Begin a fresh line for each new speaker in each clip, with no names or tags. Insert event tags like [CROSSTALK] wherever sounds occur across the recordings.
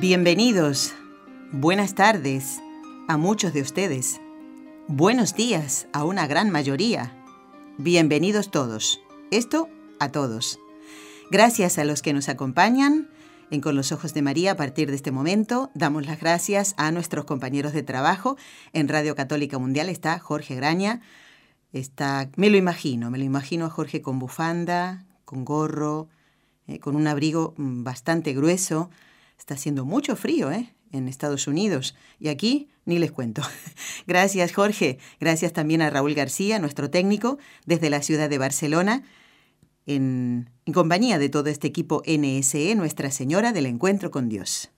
Bienvenidos, buenas tardes a muchos de ustedes, buenos días a una gran mayoría, bienvenidos todos, esto a todos. Gracias a los que nos acompañan en Con los Ojos de María a partir de este momento. Damos las gracias a nuestros compañeros de trabajo. En Radio Católica Mundial está Jorge Graña. Está, me lo imagino, me lo imagino a Jorge con bufanda, con gorro, eh, con un abrigo mm, bastante grueso, Está haciendo mucho frío, ¿eh? En Estados Unidos. Y aquí ni les cuento. [LAUGHS] Gracias, Jorge. Gracias también a Raúl García, nuestro técnico, desde la ciudad de Barcelona, en, en compañía de todo este equipo NSE, Nuestra Señora del Encuentro con Dios.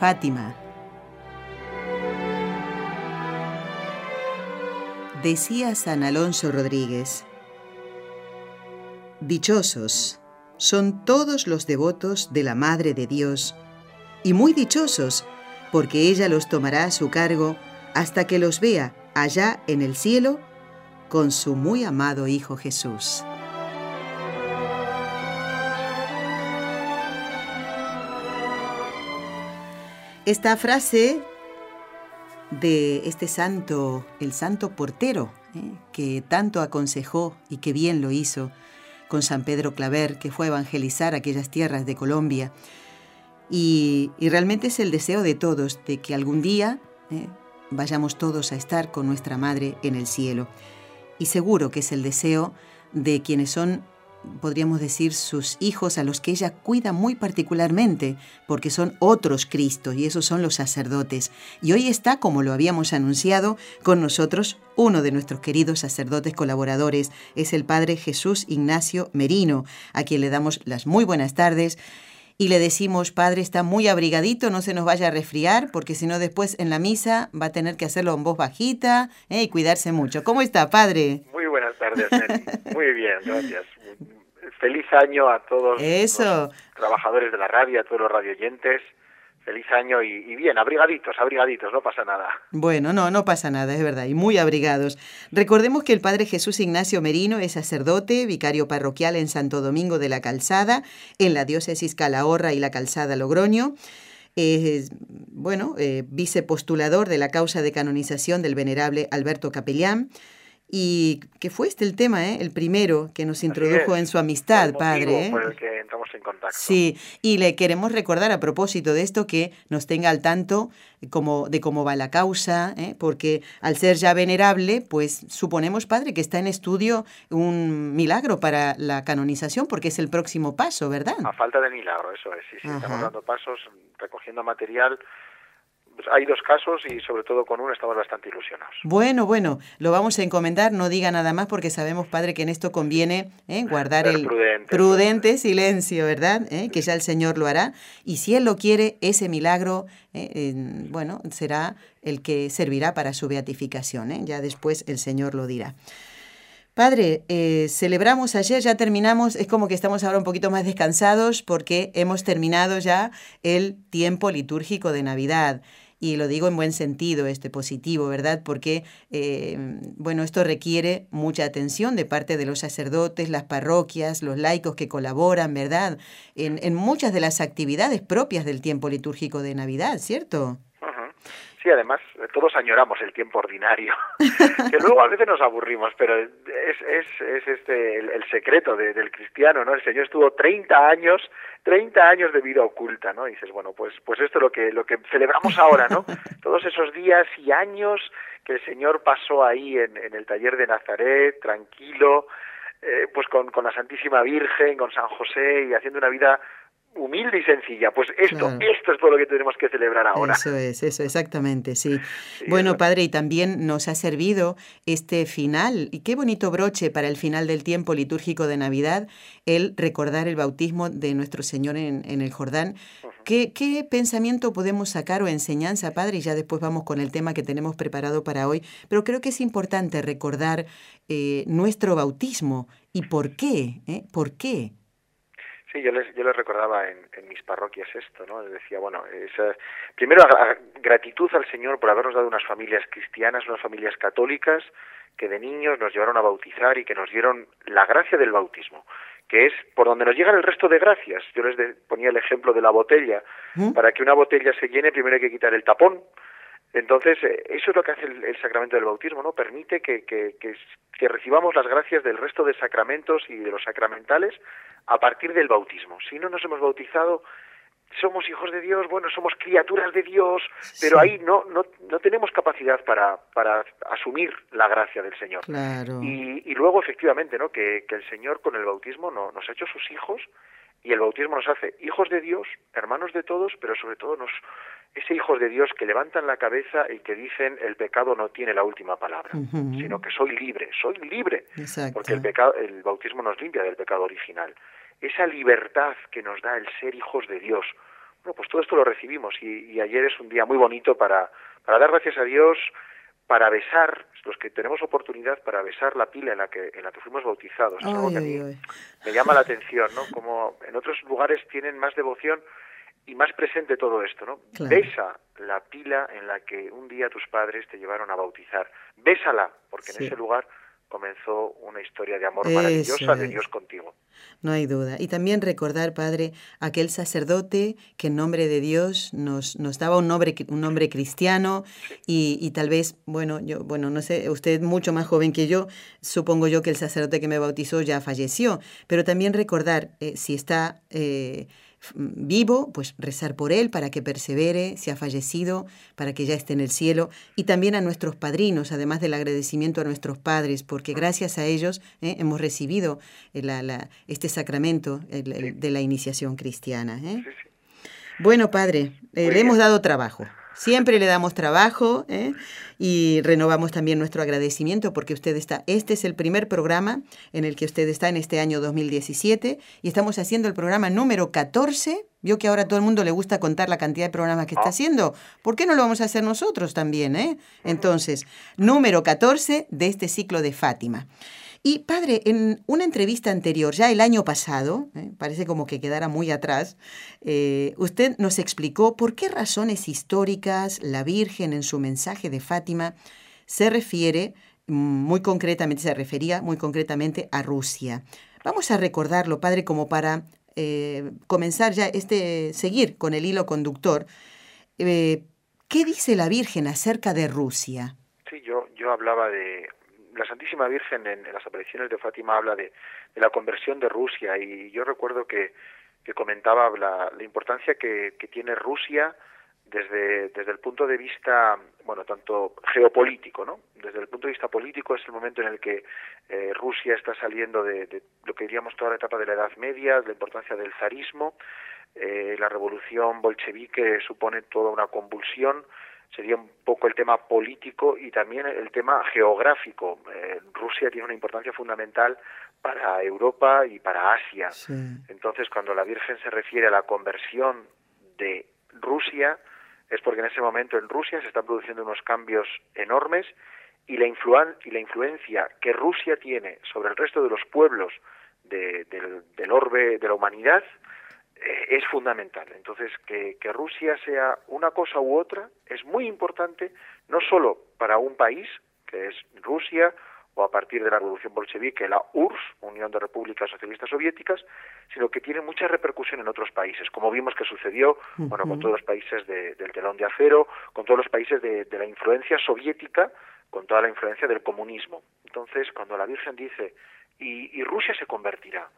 Fátima. Decía San Alonso Rodríguez, Dichosos son todos los devotos de la Madre de Dios, y muy dichosos, porque ella los tomará a su cargo hasta que los vea allá en el cielo con su muy amado Hijo Jesús. Esta frase de este santo, el santo portero, ¿eh? que tanto aconsejó y que bien lo hizo con San Pedro Claver, que fue a evangelizar aquellas tierras de Colombia. Y, realmente es el deseo de todos, de que algún día ¿eh? vayamos todos a estar con nuestra Madre en el cielo. Y seguro que es el deseo de quienes son podríamos decir, sus hijos a los que ella cuida muy particularmente, porque son otros Cristos y esos son los sacerdotes. Y hoy está, como lo habíamos anunciado, con nosotros uno de nuestros queridos sacerdotes colaboradores, es el Padre Jesús Ignacio Merino, a quien le damos las muy buenas tardes. Y le decimos, Padre, está muy abrigadito, no se nos vaya a resfriar, porque si no después en la misa va a tener que hacerlo en voz bajita ¿eh? y cuidarse mucho. ¿Cómo está, Padre?
Muy buenas tardes, Muy bien, gracias feliz año a todos los trabajadores de la radio, a todos los radioyentes. Feliz año y, bien, abrigaditos, abrigaditos, no pasa nada.
Bueno, no, no pasa nada, es verdad, y muy abrigados. Recordemos que el Padre Jesús Ignacio Merino es sacerdote, vicario parroquial en Santo Domingo de la Calzada, en la diócesis Calahorra y la Calzada Logroño. Es, bueno, eh, vicepostulador de la causa de canonización del venerable Alberto Capellán y que fue este el tema, ¿eh? el primero que nos introdujo en su amistad, padre.
¿eh? Por el que entramos en contacto.
Sí, y le queremos recordar a propósito de esto que nos tenga al tanto como, de cómo va la causa, ¿eh? porque al ser ya venerable, pues suponemos, padre, que está en estudio un milagro para la canonización, porque es el próximo paso, ¿verdad?
A falta de milagro, eso es. Sí, sí, estamos dando pasos, recogiendo material hay dos casos y sobre todo con uno estamos bastante ilusionados.
Bueno, bueno, lo vamos a encomendar, no diga nada más porque sabemos, padre, que en esto conviene ¿eh? guardar el prudente, silencio, ¿verdad? ¿Eh? Que ya el Señor lo hará. Y si Él lo quiere, ese milagro, ¿eh? bueno, será el que servirá para su beatificación. Ya después el Señor lo dirá. Padre, celebramos ayer, ya terminamos, es como que estamos ahora un poquito más descansados porque hemos terminado ya el tiempo litúrgico de Navidad y lo digo en buen sentido, este positivo, ¿verdad? Porque, eh, bueno, esto requiere mucha atención de parte de los sacerdotes, las parroquias, los laicos que colaboran, ¿verdad? En, en muchas de las actividades propias del tiempo litúrgico de Navidad, ¿cierto?
Sí, además, todos añoramos el tiempo ordinario, [LAUGHS] que luego a veces nos aburrimos, pero es, es, es este el, secreto del cristiano, ¿no? El Señor estuvo 30 años, 30 años de vida oculta, ¿no? Y dices, bueno, pues, pues esto es lo que, lo que celebramos ahora, ¿no? [LAUGHS] Todos esos días y años que el Señor pasó ahí en, en el taller de Nazaret, tranquilo, eh, pues con, con la Santísima Virgen, con San José y haciendo una vida humilde y sencilla. Pues esto, esto es todo lo que tenemos que celebrar ahora.
Eso es, eso, exactamente, sí. bueno, padre, y también nos ha servido este final, y qué bonito broche para el final del tiempo litúrgico de Navidad, el recordar el bautismo de nuestro Señor en, en el Jordán. ¿Qué, ¿Qué, pensamiento podemos sacar o enseñanza, padre? Y ya después vamos con el tema que tenemos preparado para hoy. Pero creo que es importante recordar eh, nuestro bautismo y por qué, ¿eh? ¿Por qué?
Sí, yo les, yo les recordaba en, en mis parroquias esto, ¿no? Les decía, bueno, esa, primero gratitud al Señor por habernos dado unas familias cristianas, unas familias católicas, que de niños nos llevaron a bautizar y que nos dieron la gracia del bautismo, que es por donde nos llegan el resto de gracias. Yo les ponía el ejemplo de la botella. ¿Mm? Para que una botella se llene, primero hay que quitar el tapón, entonces, eh, eso es lo que hace el, sacramento del bautismo, ¿no? Permite que, que, que, recibamos las gracias del resto de sacramentos y de los sacramentales a partir del bautismo. Si no nos hemos bautizado, somos hijos de Dios, bueno, somos criaturas de Dios, pero ahí no, no, no tenemos capacidad para, para asumir la gracia del Señor. Y, y luego, efectivamente, ¿no? Que, que el Señor con el bautismo no, nos ha hecho sus hijos y el bautismo nos hace hijos de Dios, hermanos de todos, pero sobre todo nos, ese hijos de Dios que levantan la cabeza y que dicen el pecado no tiene la última palabra, sino que soy libre, soy libre, porque el, pecado, el bautismo nos limpia del pecado original. Esa libertad que nos da el ser hijos de Dios, bueno, pues todo esto lo recibimos y, y ayer es un día muy bonito para, para dar gracias a Dios, para besar, los que tenemos oportunidad para besar la pila en la que, en la que fuimos bautizados. Es algo que a mí me llama la atención, ¿no? Como en otros lugares tienen más devoción y más presente todo esto, ¿no? Besa la pila en la que un día tus padres te llevaron a bautizar. Bésala, porque en ese lugar comenzó una historia de amor maravillosa de Dios contigo.
No hay duda. Y también recordar, Padre, aquel sacerdote que en nombre de Dios nos, nos daba un nombre, un nombre cristiano y, y, tal vez, bueno, yo, bueno, no sé, usted mucho más joven que yo, supongo yo que el sacerdote que me bautizó ya falleció, pero también recordar, eh, si está... Eh, vivo, pues rezar por él para que persevere, si ha fallecido, para que ya esté en el cielo, y también a nuestros padrinos, además del agradecimiento a nuestros padres, porque gracias a ellos eh, hemos recibido eh, este sacramento de la iniciación cristiana. ¿eh? Bueno, padre, le hemos dado trabajo. Siempre le damos trabajo ¿eh? y renovamos también nuestro agradecimiento porque usted está, este es el primer programa en el que usted está en este año 2017 y estamos haciendo el programa número 14. Vio que ahora a todo el mundo le gusta contar la cantidad de programas que está ah. haciendo. ¿Por qué no lo vamos a hacer nosotros también? Eh? Entonces, número 14 de este ciclo de Fátima. Y padre, en una entrevista anterior, ya el año pasado, ¿eh? parece como que quedara muy atrás, eh, usted nos explicó por qué razones históricas la Virgen en su mensaje de Fátima se refiere mm, muy concretamente, se refería muy concretamente a Rusia. Vamos a recordarlo, padre, como para eh, comenzar ya este, seguir con el hilo conductor. ¿Qué dice la Virgen acerca de Rusia?
Sí, yo, yo hablaba de la Santísima Virgen en, las apariciones de Fátima habla de, la conversión de Rusia y yo recuerdo que, que comentaba la, importancia que, tiene Rusia desde, desde el punto de vista, bueno, tanto geopolítico, ¿no? Desde el punto de vista político es el momento en el que eh, Rusia está saliendo de, lo que diríamos toda la etapa de la Edad Media, la importancia del zarismo, eh, la revolución bolchevique supone toda una convulsión, sería un poco el tema político y también el tema geográfico. Eh, Rusia tiene una importancia fundamental para Europa y para Asia. Entonces, cuando la Virgen se refiere a la conversión de Rusia, es porque en ese momento en Rusia se están produciendo unos cambios enormes y la, y la influencia que Rusia tiene sobre el resto de los pueblos del, del orbe de la humanidad es fundamental. Entonces, que, que, Rusia sea una cosa u otra es muy importante, no solo para un país, que es Rusia, o a partir de la revolución bolchevique, la URSS, Unión de Repúblicas Socialistas Soviéticas, sino que tiene mucha repercusión en otros países, como vimos que sucedió bueno, con todos los países del telón de acero, con todos los países de, la influencia soviética, con toda la influencia del comunismo. Entonces, cuando la Virgen dice, y, Rusia se convertirá,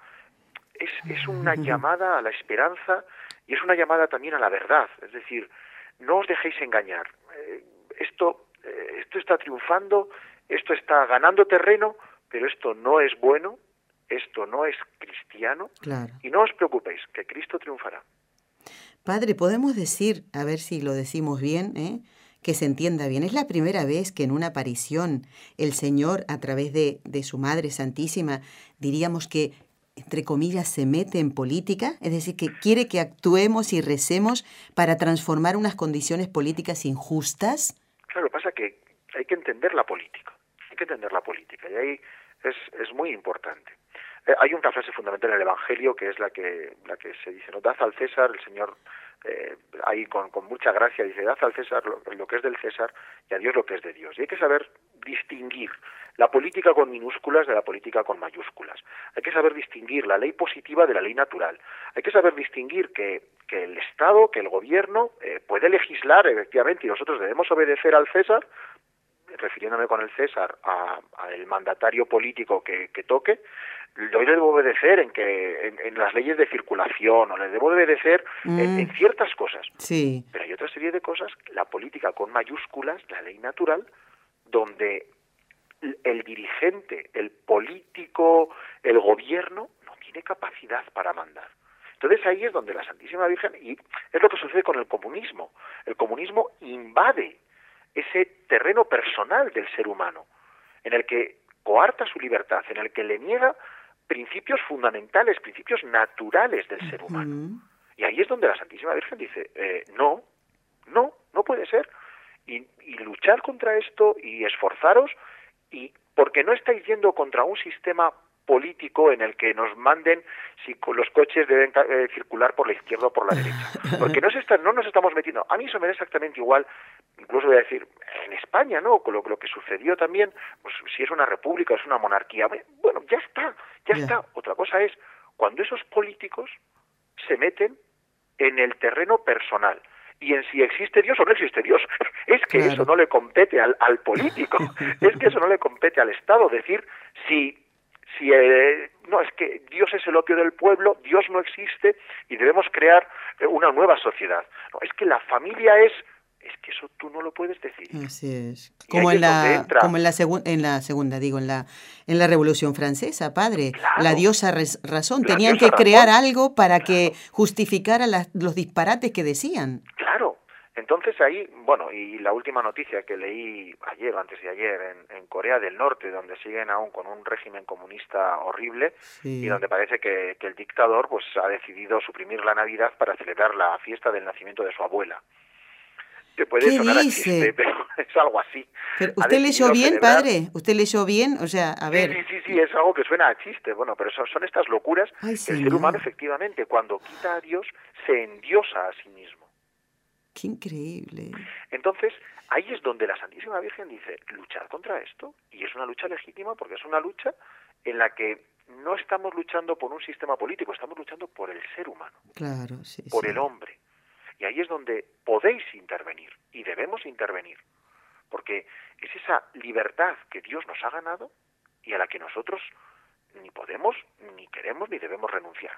es, es una llamada a la esperanza y es una llamada también a la verdad, es decir, no os dejéis engañar. Eh, esto, eh, esto está triunfando esto está ganando terreno, pero esto no es bueno, esto no es cristiano, y no os preocupéis, que Cristo triunfará.
Padre, podemos decir, a ver si lo decimos bien, ¿eh? que se entienda bien, es la primera vez que en una aparición el Señor, a través de, de su Madre Santísima, diríamos que, entre comillas, se mete en política, es decir, que quiere que actuemos y recemos para transformar unas condiciones políticas injustas.
Claro, pasa que hay que entender la política hay que entender la política y ahí es, es muy importante. Eh, hay una frase fundamental en el Evangelio que es la que, la que se dice, ¿no? Dad al César, el Señor eh, ahí con, con, mucha gracia dice, dad al César lo, que es del César y a Dios lo que es de Dios. Y hay que saber distinguir la política con minúsculas de la política con mayúsculas. Hay que saber distinguir la ley positiva de la ley natural. Hay que saber distinguir que, que el Estado, que el gobierno eh, puede legislar efectivamente y nosotros debemos obedecer al César refiriéndome con el César al mandatario político que, toque, yo le debo obedecer en que en, las leyes de circulación o le debo obedecer en, mm. ciertas cosas.
Sí.
Pero hay otra serie de cosas, la política con mayúsculas, la ley natural, donde el dirigente, el político, el gobierno no tiene capacidad para mandar. Entonces ahí es donde la Santísima Virgen, y es lo que sucede con el comunismo, el comunismo invade ese terreno personal del ser humano, en el que coarta su libertad, en el que le niega principios fundamentales, principios naturales del ser humano. Y ahí es donde la Santísima Virgen dice, eh, no, no, no puede ser. Y, y, luchar contra esto y esforzaros, y porque no estáis yendo contra un sistema político en el que nos manden si los coches deben eh, circular por la izquierda o por la derecha. [LAUGHS] Porque no, se no nos estamos metiendo. A mí eso me da exactamente igual, incluso voy a decir, en España, ¿no? Con lo, lo que sucedió también, pues si es una república, es una monarquía, bueno, ya está, ya está. Otra cosa es cuando esos políticos se meten en el terreno personal y en si existe Dios o no existe Dios. [LAUGHS] Es que eso no le compete al, al político, [LAUGHS] es que eso no le compete al Estado decir si si eh, no es que Dios es el opio del pueblo, Dios no existe y debemos crear eh, una nueva sociedad. No, es que la familia es es que eso tú no lo puedes decir.
Así es. Como en la como en la, en la segunda digo en la en la Revolución Francesa, padre, la diosa razón tenían que crear algo para que justificara los disparates que decían.
Claro, entonces ahí, bueno, y la última noticia que leí ayer o antes de ayer en, Corea del Norte, donde siguen aún con un régimen comunista horrible y donde parece que, el dictador pues ha decidido suprimir la Navidad para celebrar la fiesta del nacimiento de su abuela. Que puede ¿Qué sonar dice? [LAUGHS] pero es algo así.
¿Usted leyó bien, padre? ¿Usted leyó bien? O sea, a ver...
Sí, sí, sí, es algo que suena a chiste. Bueno, pero son, son estas locuras que el ser humano, efectivamente, cuando quita a Dios, se endiosa a sí mismo.
Qué increíble.
Entonces, ahí es donde la Santísima Virgen dice, luchar contra esto, y es una lucha legítima porque es una lucha en la que no estamos luchando por un sistema político, estamos luchando por el ser humano,
claro, sí,
por el hombre. Y ahí es donde podéis intervenir y debemos intervenir, porque es esa libertad que Dios nos ha ganado y a la que nosotros ni podemos, ni queremos, ni debemos renunciar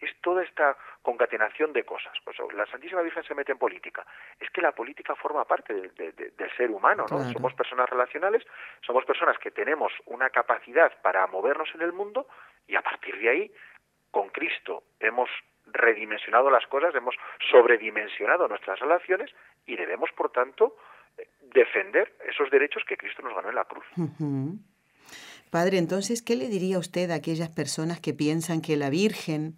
es toda esta concatenación de cosas. Pues la Santísima Virgen se mete en política. Es que la política forma parte del ser humano, ¿no? Somos personas relacionales, somos personas que tenemos una capacidad para movernos en el mundo y a partir de ahí, con Cristo, hemos redimensionado las cosas, hemos sobredimensionado nuestras relaciones y debemos, por tanto, defender esos derechos que Cristo nos ganó en la cruz.
Padre, entonces, ¿qué le diría usted a aquellas personas que piensan que la Virgen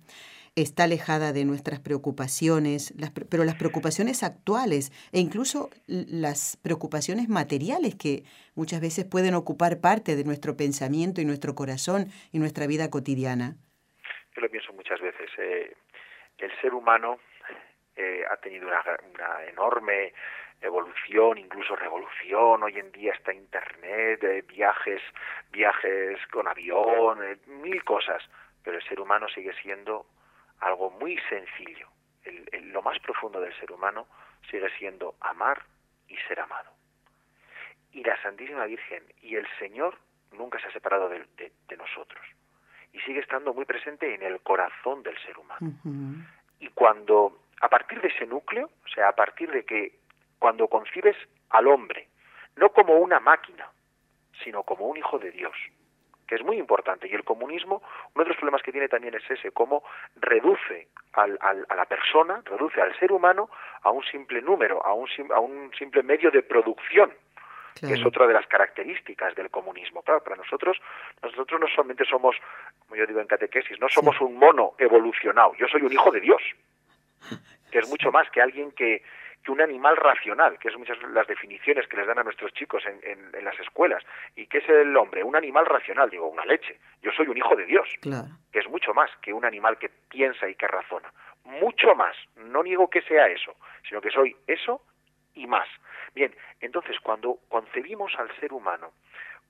está alejada de nuestras preocupaciones, pero las preocupaciones actuales e incluso las preocupaciones materiales que muchas veces pueden ocupar parte de nuestro pensamiento y nuestro corazón y nuestra vida cotidiana?
Yo lo pienso muchas veces. Eh, el ser humano eh, ha tenido una, enorme evolución, incluso revolución, hoy en día está internet, eh, viajes, viajes con avión, eh, mil cosas, pero el ser humano sigue siendo algo muy sencillo. lo más profundo del ser humano sigue siendo amar y ser amado. Y la Santísima Virgen y el Señor nunca se ha separado de, nosotros y sigue estando muy presente en el corazón del ser humano. Y cuando, a partir de ese núcleo, o sea, a partir de que cuando concibes al hombre, no como una máquina, sino como un hijo de Dios, que es muy importante. Y el comunismo, uno de los problemas que tiene también es ese, cómo reduce al, a la persona, reduce al ser humano a un simple número, a un, a un simple medio de producción. que es otra de las características del comunismo. Claro, para nosotros, nosotros no solamente somos, como yo digo en catequesis, no somos un mono evolucionado, yo soy un hijo de Dios, que es mucho más que alguien que, que un animal racional, que es muchas las definiciones que les dan a nuestros chicos en, en, las escuelas. ¿Y qué es el hombre? Un animal racional, digo, una leche. Yo soy un hijo de Dios, que es mucho más que un animal que piensa y que razona. Mucho más. No niego que sea eso, sino que soy eso y más. Bien, entonces cuando concebimos al ser humano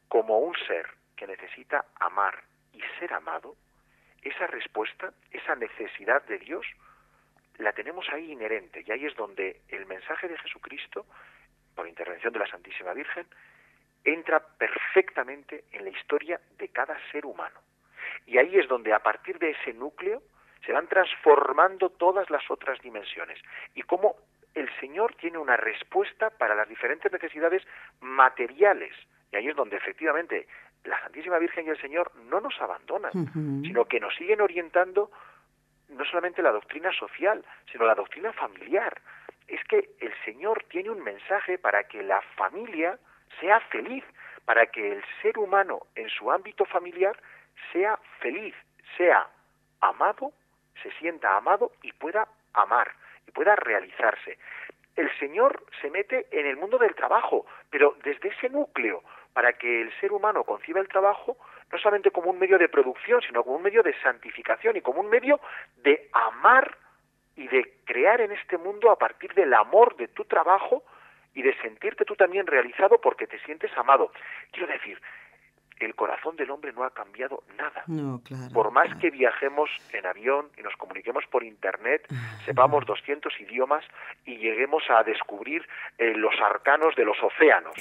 como un ser que necesita amar y ser amado, esa respuesta, esa necesidad de Dios, la tenemos ahí inherente y ahí es donde el mensaje de Jesucristo, por intervención de la Santísima Virgen, entra perfectamente en la historia de cada ser humano. Y ahí es donde a partir de ese núcleo se van transformando todas las otras dimensiones y cómo el Señor tiene una respuesta para las diferentes necesidades materiales. Y ahí es donde efectivamente la Santísima Virgen y el Señor no nos abandonan, sino que nos siguen orientando no solamente la doctrina social, sino la doctrina familiar. Es que el Señor tiene un mensaje para que la familia sea feliz, para que el ser humano en su ámbito familiar sea feliz, sea amado, se sienta amado y pueda amar y pueda realizarse. El Señor se mete en el mundo del trabajo, pero desde ese núcleo, para que el ser humano conciba el trabajo no solamente como un medio de producción, sino como un medio de santificación y como un medio de amar y de crear en este mundo a partir del amor de tu trabajo y de sentirte tú también realizado porque te sientes amado. Quiero decir, el corazón del hombre no ha cambiado nada. por más que viajemos en avión y nos comuniquemos por internet, sepamos 200 idiomas y lleguemos a descubrir eh, los arcanos de los océanos.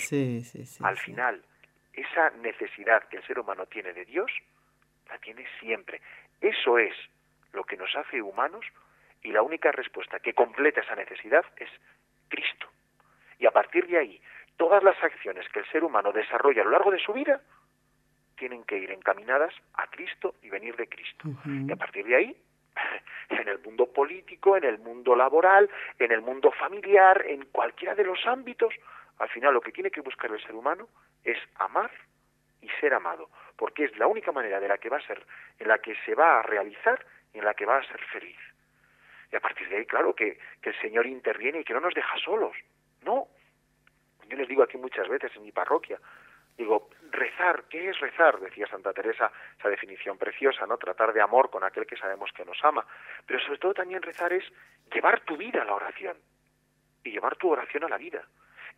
Al final, esa necesidad que el ser humano tiene de Dios, la tiene siempre. Eso es lo que nos hace humanos y la única respuesta que completa esa necesidad es Cristo. Y a partir de ahí, todas las acciones que el ser humano desarrolla a lo largo de su vida tienen que ir encaminadas a Cristo y venir de Cristo. Y a partir de ahí, [LAUGHS] en el mundo político, en el mundo laboral, en el mundo familiar, en cualquiera de los ámbitos, al final lo que tiene que buscar el ser humano es amar y ser amado, porque es la única manera de la que va a ser, en la que se va a realizar y en la que va a ser feliz. Y a partir de ahí, claro, que, que el Señor interviene y que no nos deja solos. No. Yo les digo aquí muchas veces en mi parroquia, digo, rezar, ¿qué es rezar? Decía Santa Teresa, esa definición preciosa, ¿no? Tratar de amor con aquel que sabemos que nos ama. Pero sobre todo también rezar es llevar tu vida a la oración y llevar tu oración a la vida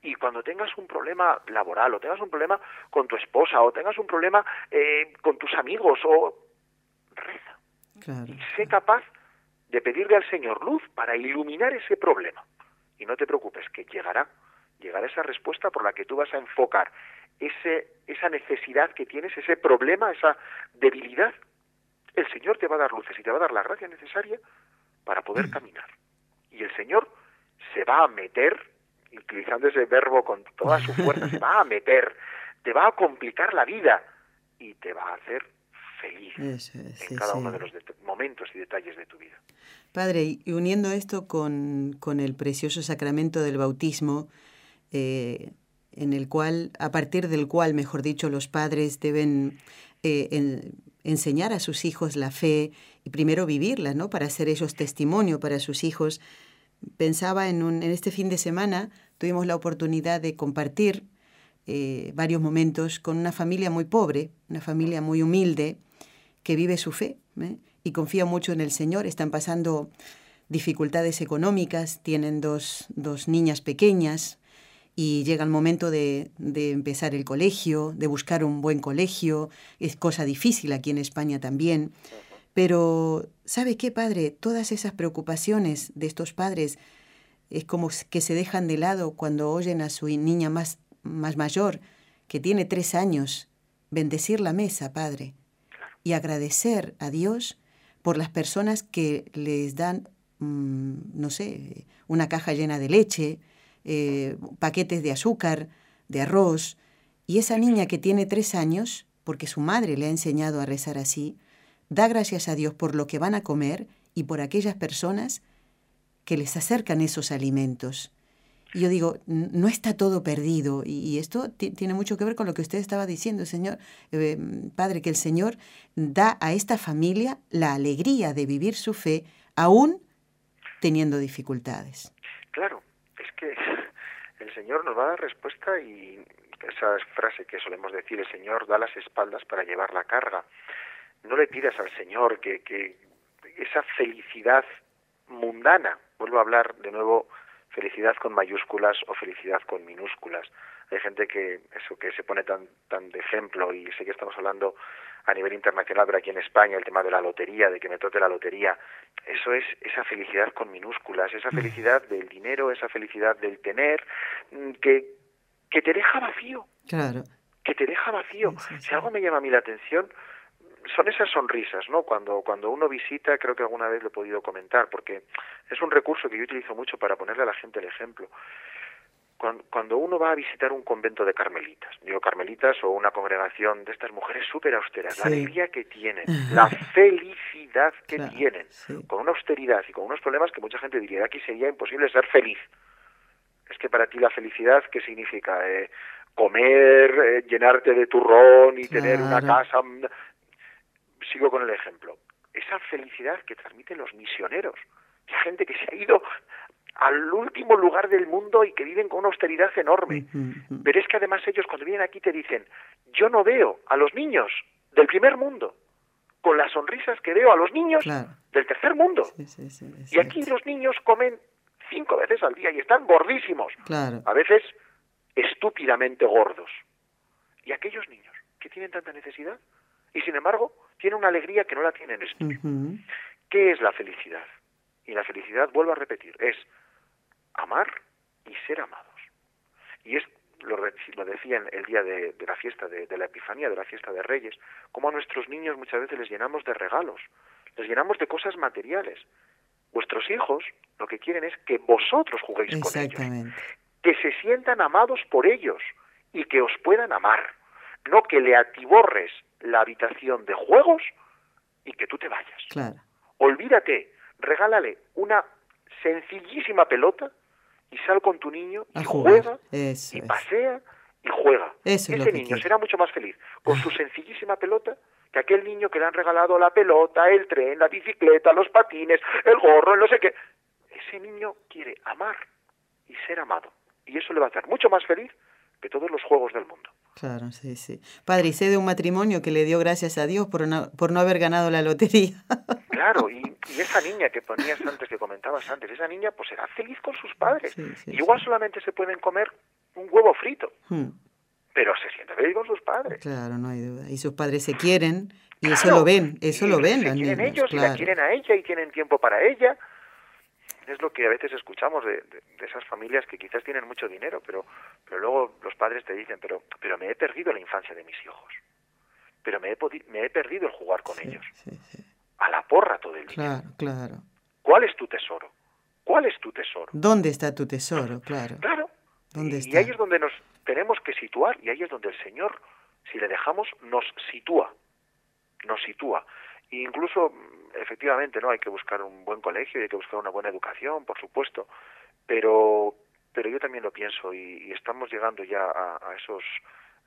y cuando tengas un problema laboral o tengas un problema con tu esposa o tengas un problema eh, con tus amigos o reza. Y sé capaz de pedirle al Señor luz para iluminar ese problema. Y no te preocupes que llegará llegará esa respuesta por la que tú vas a enfocar ese esa necesidad que tienes ese problema esa debilidad. El Señor te va a dar luces y te va a dar la gracia necesaria para poder mm. caminar. Y el Señor se va a meter utilizando ese verbo con toda su fuerza, se va a meter, te va a complicar la vida y te va a hacer feliz en cada uno de los momentos y detalles de tu vida.
Padre, y uniendo esto con, con el precioso sacramento del bautismo, eh, en el cual, a partir del cual, mejor dicho, los padres deben eh, enseñar a sus hijos la fe y primero vivirla, ¿no? Para ser ellos testimonio para sus hijos pensaba en, un, este fin de semana, tuvimos la oportunidad de compartir eh, varios momentos con una familia muy pobre, una familia muy humilde, que vive su fe ¿eh? y confía mucho en el Señor. Están pasando dificultades económicas, tienen dos, dos niñas pequeñas y llega el momento de, de, empezar el colegio, de buscar un buen colegio. Es cosa difícil aquí en España también. Pero, ¿sabe qué, padre? Todas esas preocupaciones de estos padres es como que se dejan de lado cuando oyen a su niña más, más mayor, que tiene tres años, bendecir la mesa, padre, y agradecer a Dios por las personas que les dan, mm, no sé, una caja llena de leche, eh, paquetes de azúcar, de arroz, y esa niña que tiene tres años, porque su madre le ha enseñado a rezar así, da gracias a Dios por lo que van a comer y por aquellas personas que les acercan esos alimentos. Y yo digo, no está todo perdido. Y, esto tiene mucho que ver con lo que usted estaba diciendo, Señor, eh, Padre, que el Señor da a esta familia la alegría de vivir su fe, aún teniendo dificultades.
Claro, es que [LAUGHS] el Señor nos va a dar respuesta y esa frase que solemos decir, el Señor da las espaldas para llevar la carga. No le pidas al Señor que, que esa felicidad mundana, vuelvo a hablar de nuevo felicidad con mayúsculas o felicidad con minúsculas. Hay gente que eso que se pone tan tan de ejemplo y sé que estamos hablando a nivel internacional, pero aquí en España el tema de la lotería, de que me toque la lotería, eso es esa felicidad con minúsculas, esa felicidad del dinero, esa felicidad del tener, mm, que que te deja vacío.
Claro.
Que te deja vacío. Si algo me llama a mí la atención, son esas sonrisas, ¿no? Cuando, cuando uno visita, creo que alguna vez lo he podido comentar, porque es un recurso que yo utilizo mucho para ponerle a la gente el ejemplo. Cuando, uno va a visitar un convento de carmelitas, digo carmelitas o una congregación de estas mujeres súper austeras, la alegría que tienen, la felicidad que tienen, con una austeridad y con unos problemas que mucha gente diría, aquí sería imposible ser feliz. Es que para ti la felicidad, ¿qué significa? Eh, comer, eh, llenarte de turrón y tener una casa sigo con el ejemplo, esa felicidad que transmiten los misioneros, gente que se ha ido al último lugar del mundo y que viven con una austeridad enorme. Pero es que además ellos cuando vienen aquí te dicen, yo no veo a los niños del primer mundo con las sonrisas que veo a los niños del tercer mundo. y aquí los niños comen cinco veces al día y están gordísimos. A veces estúpidamente gordos. ¿Y aquellos niños que tienen tanta necesidad? Y sin embargo, tiene una alegría que no la tienen estos. ¿Qué es la felicidad? Y la felicidad, vuelvo a repetir, es amar y ser amados. Y es, lo, lo decían el día de, la fiesta de, la Epifanía, de la fiesta de Reyes, como a nuestros niños muchas veces les llenamos de regalos, les llenamos de cosas materiales. Vuestros hijos lo que quieren es que vosotros juguéis con ellos, que se sientan amados por ellos y que os puedan amar, no que le atiborres la habitación de juegos y que tú te vayas.
Claro.
Olvídate, regálale una sencillísima pelota y sal con tu niño y juega y pasea y juega. Ese niño será mucho más feliz con su sencillísima pelota que aquel niño que le han regalado la pelota, el tren, la bicicleta, los patines, el gorro, no sé qué. Ese niño quiere amar y ser amado. Y eso le va a hacer mucho más feliz que todos los juegos del mundo.
Claro, sí, sí. Padre, y sé de un matrimonio que le dio gracias a Dios por no, por no haber ganado la lotería. [LAUGHS]
Claro, y, esa niña que ponías antes, que comentabas antes, esa niña pues será feliz con sus padres. Igual solamente se pueden comer un huevo frito, hmm. pero se siente feliz con sus padres.
Claro, no hay duda. Y sus padres se quieren, y eso lo ven, eso lo ven.
Se quieren ellos y la quieren a ella y tienen tiempo para ella es lo que a veces escuchamos de, esas familias que quizás tienen mucho dinero, pero, pero luego los padres te dicen, pero, pero me he perdido la infancia de mis hijos, pero me he, me he perdido el jugar con ellos. A la porra todo el día.
Claro, claro.
¿Cuál es tu tesoro? ¿Cuál es tu tesoro?
¿Dónde está tu tesoro? Claro.
Claro. ¿Dónde y, y ahí es donde nos tenemos que situar y ahí es donde el Señor, si le dejamos, nos sitúa. Nos sitúa. E incluso efectivamente, ¿no? Hay que buscar un buen colegio y hay que buscar una buena educación, por supuesto, pero pero yo también lo pienso y, estamos llegando ya a, esos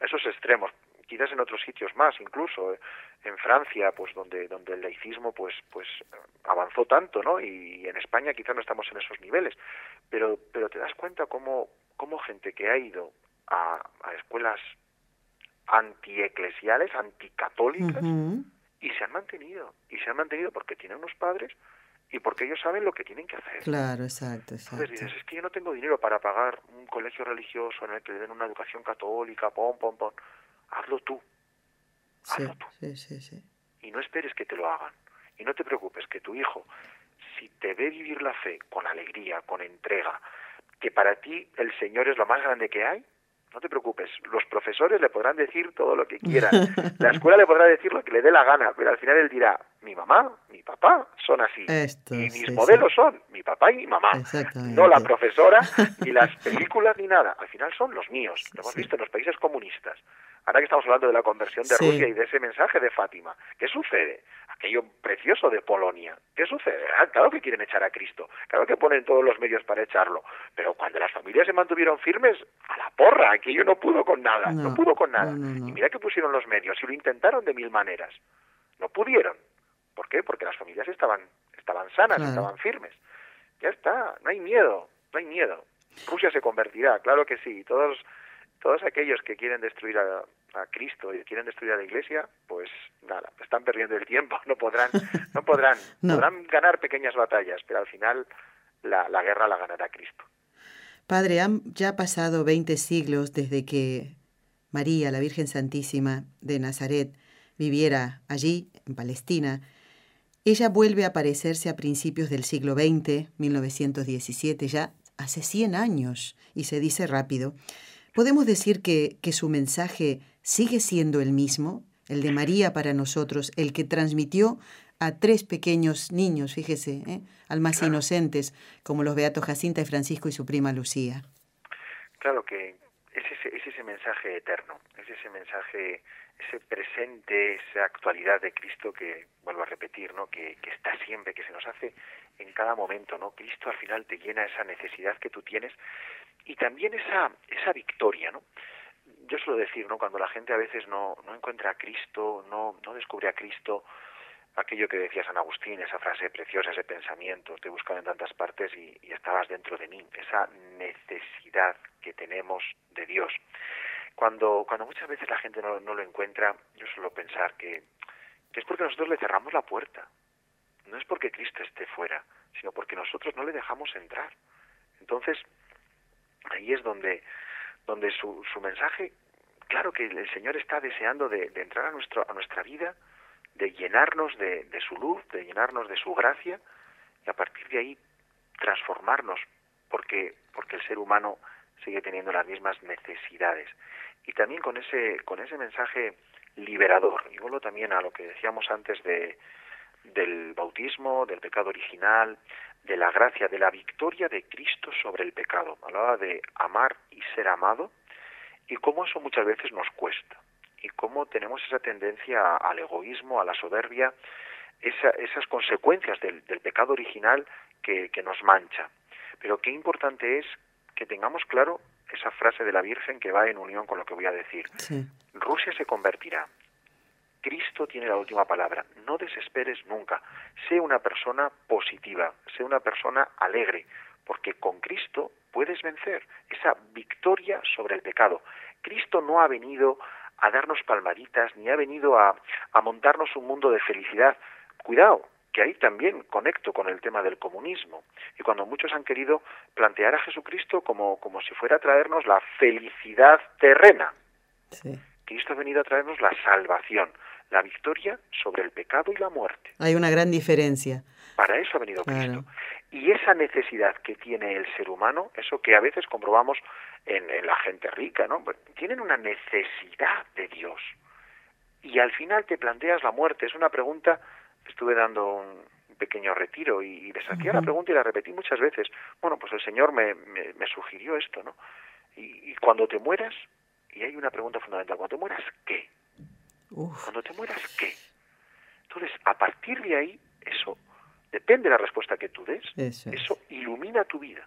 a esos extremos quizás en otros sitios más incluso eh, en Francia pues donde donde el laicismo pues pues avanzó tanto no y, en España quizás no estamos en esos niveles pero pero te das cuenta cómo cómo gente que ha ido a, a escuelas antieclesiales anticatólicas y se han mantenido y se han mantenido porque tienen unos padres y porque ellos saben lo que tienen que hacer.
Claro, exacto, exacto.
Entonces dices, es que yo no tengo dinero para pagar un colegio religioso en el que le den una educación católica, pom, pom, pom. Hazlo tú. Hazlo tú.
Sí, sí, sí.
Y no esperes que te lo hagan. Y no te preocupes, que tu hijo, si te ve vivir la fe con alegría, con entrega, que para ti el Señor es lo más grande que hay, no te preocupes, los profesores le podrán decir todo lo que quieran, [LAUGHS] la escuela le podrá decir lo que le dé la gana, pero al final él dirá, mi mamá, mi papá son así, y mis modelos son mi papá y mi mamá, no la profesora, ni las [LAUGHS] películas, ni nada, al final son los míos, lo hemos visto en los países comunistas. Ahora que estamos hablando de la conversión de Rusia y de ese mensaje de Fátima, ¿qué sucede? Aquello precioso de Polonia, ¿qué sucede? Ah, claro que quieren echar a Cristo, claro que ponen todos los medios para echarlo, pero cuando las familias se mantuvieron firmes, a la porra, aquello no pudo con nada, no, pudo con nada. y mira que pusieron los medios y lo intentaron de mil maneras, no pudieron. ¿Por qué? Porque las familias estaban, estaban sanas, estaban firmes. Ya está, no hay miedo, no hay miedo. Rusia se convertirá, claro que sí, todos todos aquellos que quieren destruir a, Cristo y quieren destruir a la Iglesia, pues nada, están perdiendo el tiempo, [LAUGHS] no podrán, no podrán, [LAUGHS] podrán ganar pequeñas batallas, pero al final la, la guerra la ganará Cristo.
Padre, han ya pasado 20 siglos desde que María, la Virgen Santísima de Nazaret, viviera allí, en Palestina. Ella vuelve a aparecerse a principios del siglo XX, 1917, ya hace 100 años, y se dice rápido. ¿Podemos decir que, que su mensaje sigue siendo el mismo, el de María para nosotros, el que transmitió a tres pequeños niños, fíjese, ¿eh? al más inocentes, como los Beatos Jacinta y Francisco y su prima Lucía.
Claro que es ese, es ese mensaje eterno, es ese mensaje, ese presente, esa actualidad de Cristo que, vuelvo a repetir, ¿no? que, está siempre, que se nos hace en cada momento, ¿no? Cristo al final te llena esa necesidad que tú tienes y también esa, esa victoria, ¿no? Yo suelo decir, ¿no? Cuando la gente a veces no, no encuentra a Cristo, no, no descubre a Cristo, aquello que decía San Agustín, esa frase preciosa, ese pensamiento, te he buscado en tantas partes y, estabas dentro de mí, esa necesidad que tenemos de Dios. Cuando, cuando muchas veces la gente no, no lo encuentra, yo suelo pensar que, que es porque nosotros le cerramos la puerta. No es porque Cristo esté fuera, sino porque nosotros no le dejamos entrar. Entonces, ahí es donde, donde su, su mensaje, claro que el Señor está deseando de, entrar a, nuestro, a nuestra vida, de llenarnos de, de su luz, de llenarnos de su gracia, y a partir de ahí transformarnos, porque, porque el ser humano sigue teniendo las mismas necesidades. Y también con ese, con ese mensaje liberador, y vuelvo también a lo que decíamos antes de, del bautismo, del pecado original, de la gracia, de la victoria de Cristo sobre el pecado. Hablaba de amar y ser amado y cómo eso muchas veces nos cuesta y cómo tenemos esa tendencia al egoísmo, a la soberbia, esas consecuencias del, pecado original que nos mancha. Pero qué importante es que tengamos claro esa frase de la Virgen que va en unión con lo que voy a decir. Rusia se convertirá, Cristo tiene la última palabra. No desesperes nunca. Sé una persona positiva, sé una persona alegre, porque con Cristo puedes vencer esa victoria sobre el pecado. Cristo no ha venido a darnos palmaditas, ni ha venido a, montarnos un mundo de felicidad. Cuidado, que ahí también conecto con el tema del comunismo. Y cuando muchos han querido plantear a Jesucristo como, como si fuera a traernos la felicidad terrena. Cristo ha venido a traernos la salvación la victoria sobre el pecado y la muerte.
Hay una gran diferencia.
Para eso ha venido Cristo. Y esa necesidad que tiene el ser humano, eso que a veces comprobamos en, la gente rica, ¿no? Tienen una necesidad de Dios. Y al final te planteas la muerte. Es una pregunta, estuve dando un pequeño retiro y, y la pregunta y la repetí muchas veces. Bueno, pues el Señor me, me, sugirió esto, ¿no? Y, y cuando te mueras, y hay una pregunta fundamental, cuando te mueras, ¿qué? Cuando te mueras, ¿qué? Entonces, a partir de ahí, eso, depende de la respuesta que tú des, eso, ilumina tu vida.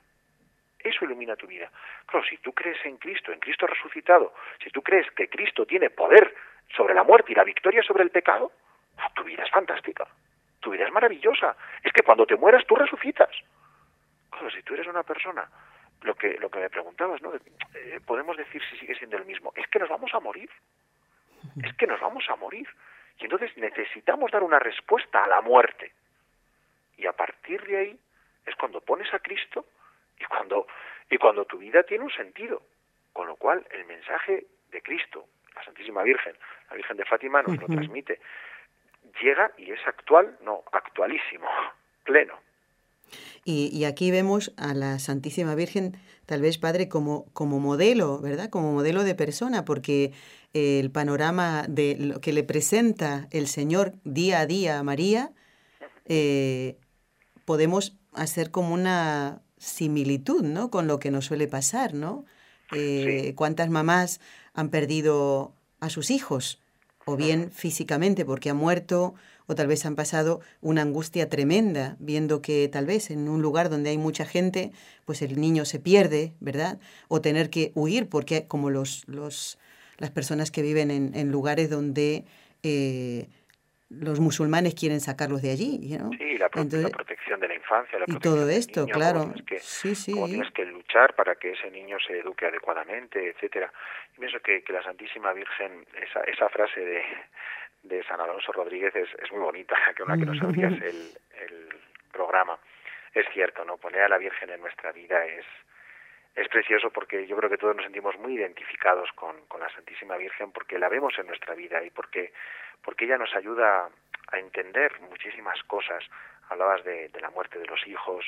Eso ilumina tu vida. Claro, si tú crees en Cristo, en Cristo resucitado, si tú crees que Cristo tiene poder sobre la muerte y la victoria sobre el pecado, tu vida es fantástica. Tu vida es maravillosa. Es que cuando te mueras tú resucitas. Claro, si tú eres una persona, lo que, lo que me preguntabas, ¿no? Eh, podemos decir si sigue siendo el mismo. Es que nos vamos a morir es que nos vamos a morir. Y entonces necesitamos dar una respuesta a la muerte. Y a partir de ahí es cuando pones a Cristo y cuando, y cuando tu vida tiene un sentido. Con lo cual, el mensaje de Cristo, la Santísima Virgen, la Virgen de Fátima nos lo transmite, llega y es actual, no, actualísimo, [LAUGHS] pleno.
Y, aquí vemos a la Santísima Virgen, tal vez, Padre, como, como modelo, ¿verdad? Como modelo de persona, porque el panorama de lo que le presenta el Señor día a día a María, eh, podemos hacer como una similitud, ¿no? Con lo que nos suele pasar, ¿no? Eh, ¿Cuántas mamás han perdido a sus hijos? O bien físicamente porque ha muerto, o tal vez han pasado una angustia tremenda, viendo que tal vez en un lugar donde hay mucha gente, pues el niño se pierde, ¿verdad? O tener que huir, porque como los, los, las personas que viven en, en lugares donde eh, los musulmanes quieren sacarlos de allí. ¿no?
Sí, la, protección de la infancia, la
y todo esto, claro.
que, sí, sí. tienes que luchar para que ese niño se eduque adecuadamente, etcétera. Y pienso que, que la Santísima Virgen, esa, esa frase de, de San Alonso Rodríguez es, es muy bonita, [LAUGHS] que una que nos abrías [LAUGHS] el, el programa. Es cierto, ¿no? Poner a la Virgen en nuestra vida es, es precioso porque yo creo que todos nos sentimos muy identificados con, con la Santísima Virgen porque la vemos en nuestra vida y porque porque ella nos ayuda a entender muchísimas cosas. Hablabas de, de la muerte de los hijos,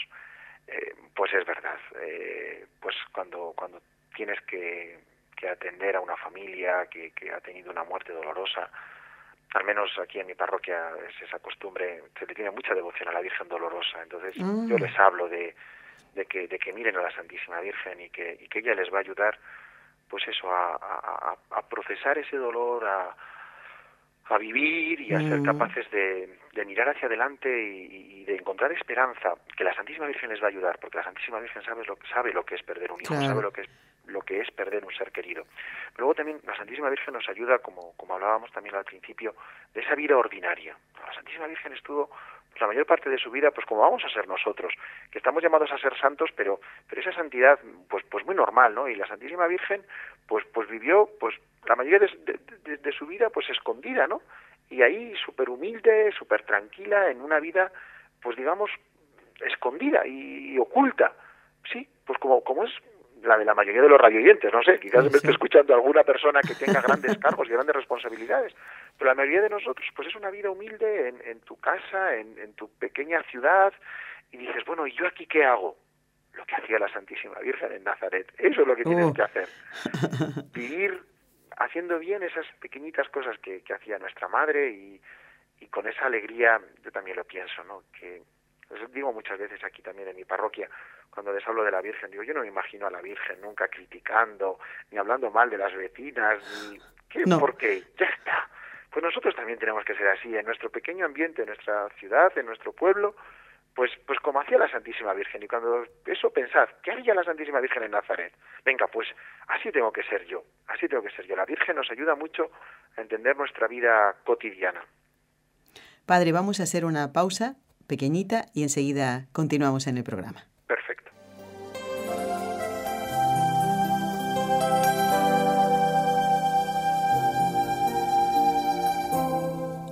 eh, pues es verdad. Eh, pues cuando, cuando tienes que, que atender a una familia que, que ha tenido una muerte dolorosa, al menos aquí en mi parroquia es esa costumbre, se le tiene mucha devoción a la Virgen Dolorosa. Entonces yo mm. les hablo de, de, que, de que miren a la Santísima Virgen y que, y que ella les va a ayudar, pues eso, a, a, a procesar ese dolor, a, a vivir y a ser mm. capaces de, de mirar hacia adelante y, de encontrar esperanza, que la Santísima Virgen les va a ayudar, porque la Santísima Virgen sabe lo, sabe lo que es perder un hijo, sabe lo que es lo que es perder un ser querido. Luego también la Santísima Virgen nos ayuda, como, como hablábamos también al principio, de esa vida ordinaria. La Santísima Virgen estuvo la mayor parte de su vida, pues como vamos a ser nosotros, que estamos llamados a ser santos, pero, pero esa santidad, pues, pues muy normal, ¿no? Y la Santísima Virgen, pues, pues vivió, pues la mayoría de, su vida pues escondida, ¿no? Y ahí súper humilde, súper tranquila, en una vida, pues digamos, escondida y, oculta. Sí, pues como, como es la de la mayoría de los radioyentes, no sé, quizás me esté escuchando alguna persona que tenga grandes cargos y grandes responsabilidades, pero la mayoría de nosotros, pues es una vida humilde en, en tu casa, en, en tu pequeña ciudad, y dices, bueno, ¿y yo aquí qué hago? Lo que hacía la Santísima Virgen en Nazaret, eso es lo que tienes oh. que hacer. [LAUGHS] Vivir haciendo bien esas pequeñitas cosas que, que hacía nuestra madre y, y con esa alegría, yo también lo pienso, ¿no? Que os digo muchas veces aquí también en mi parroquia, cuando les hablo de la Virgen, digo, yo no me imagino a la Virgen nunca criticando, ni hablando mal de las vecinas, ni... ¿Qué? ¿Por qué? Ya está. Pues nosotros también tenemos que ser así, en nuestro pequeño ambiente, en nuestra ciudad, en nuestro pueblo, pues, pues como hacía la Santísima Virgen. Y cuando eso pensad, ¿qué haría la Santísima Virgen en Nazaret? Venga, pues así tengo que ser yo, así tengo que ser yo. La Virgen nos ayuda mucho a entender nuestra vida cotidiana.
Padre, vamos a hacer una pausa pequeñita y enseguida continuamos en el programa.